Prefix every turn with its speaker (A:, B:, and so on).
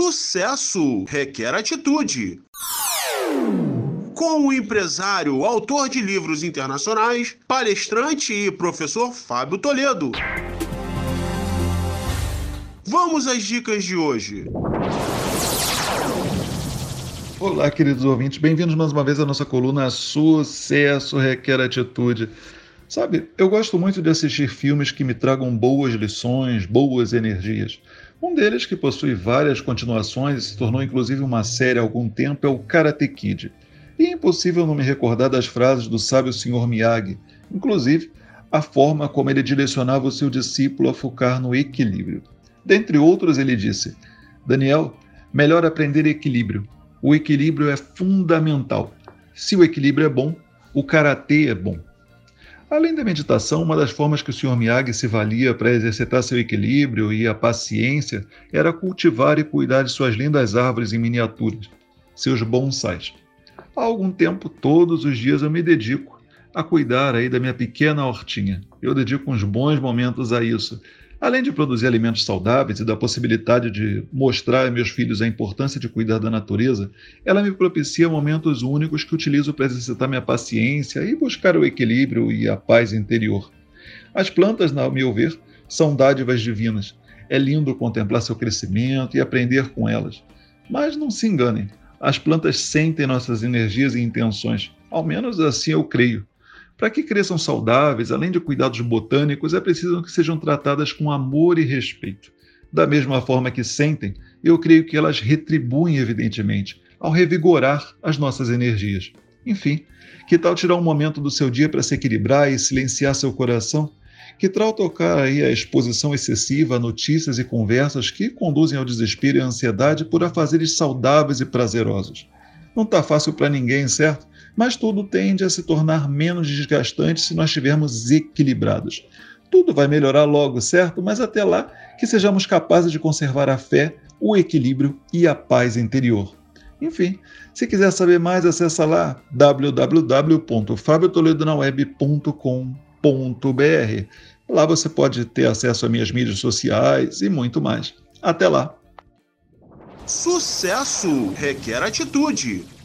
A: Sucesso requer atitude. Com o empresário, autor de livros internacionais, palestrante e professor Fábio Toledo. Vamos às dicas de hoje.
B: Olá, queridos ouvintes, bem-vindos mais uma vez à nossa coluna Sucesso Requer Atitude. Sabe, eu gosto muito de assistir filmes que me tragam boas lições, boas energias. Um deles, que possui várias continuações e se tornou inclusive uma série há algum tempo, é o Karate Kid. E é impossível não me recordar das frases do sábio Sr. Miyagi, inclusive a forma como ele direcionava o seu discípulo a focar no equilíbrio. Dentre outros, ele disse: Daniel, melhor aprender equilíbrio. O equilíbrio é fundamental. Se o equilíbrio é bom, o karatê é bom. Além da meditação, uma das formas que o Sr. Miyagi se valia para exercitar seu equilíbrio e a paciência era cultivar e cuidar de suas lindas árvores em miniaturas, seus bonsais. Há algum tempo, todos os dias eu me dedico a cuidar aí da minha pequena hortinha. Eu dedico uns bons momentos a isso, Além de produzir alimentos saudáveis e da possibilidade de mostrar a meus filhos a importância de cuidar da natureza, ela me propicia momentos únicos que utilizo para exercitar minha paciência e buscar o equilíbrio e a paz interior. As plantas, ao meu ver, são dádivas divinas. É lindo contemplar seu crescimento e aprender com elas. Mas não se enganem, as plantas sentem nossas energias e intenções. Ao menos assim eu creio. Para que cresçam saudáveis, além de cuidados botânicos, é preciso que sejam tratadas com amor e respeito. Da mesma forma que sentem, eu creio que elas retribuem, evidentemente, ao revigorar as nossas energias. Enfim, que tal tirar um momento do seu dia para se equilibrar e silenciar seu coração? Que tal tocar aí a exposição excessiva a notícias e conversas que conduzem ao desespero e à ansiedade por afazeres saudáveis e prazerosos? Não está fácil para ninguém, certo? Mas tudo tende a se tornar menos desgastante se nós estivermos equilibrados. Tudo vai melhorar logo, certo? Mas até lá, que sejamos capazes de conservar a fé, o equilíbrio e a paz interior. Enfim, se quiser saber mais, acessa lá www.fabiotoledonaweb.com.br. Lá você pode ter acesso a minhas mídias sociais e muito mais. Até lá!
A: Sucesso requer atitude.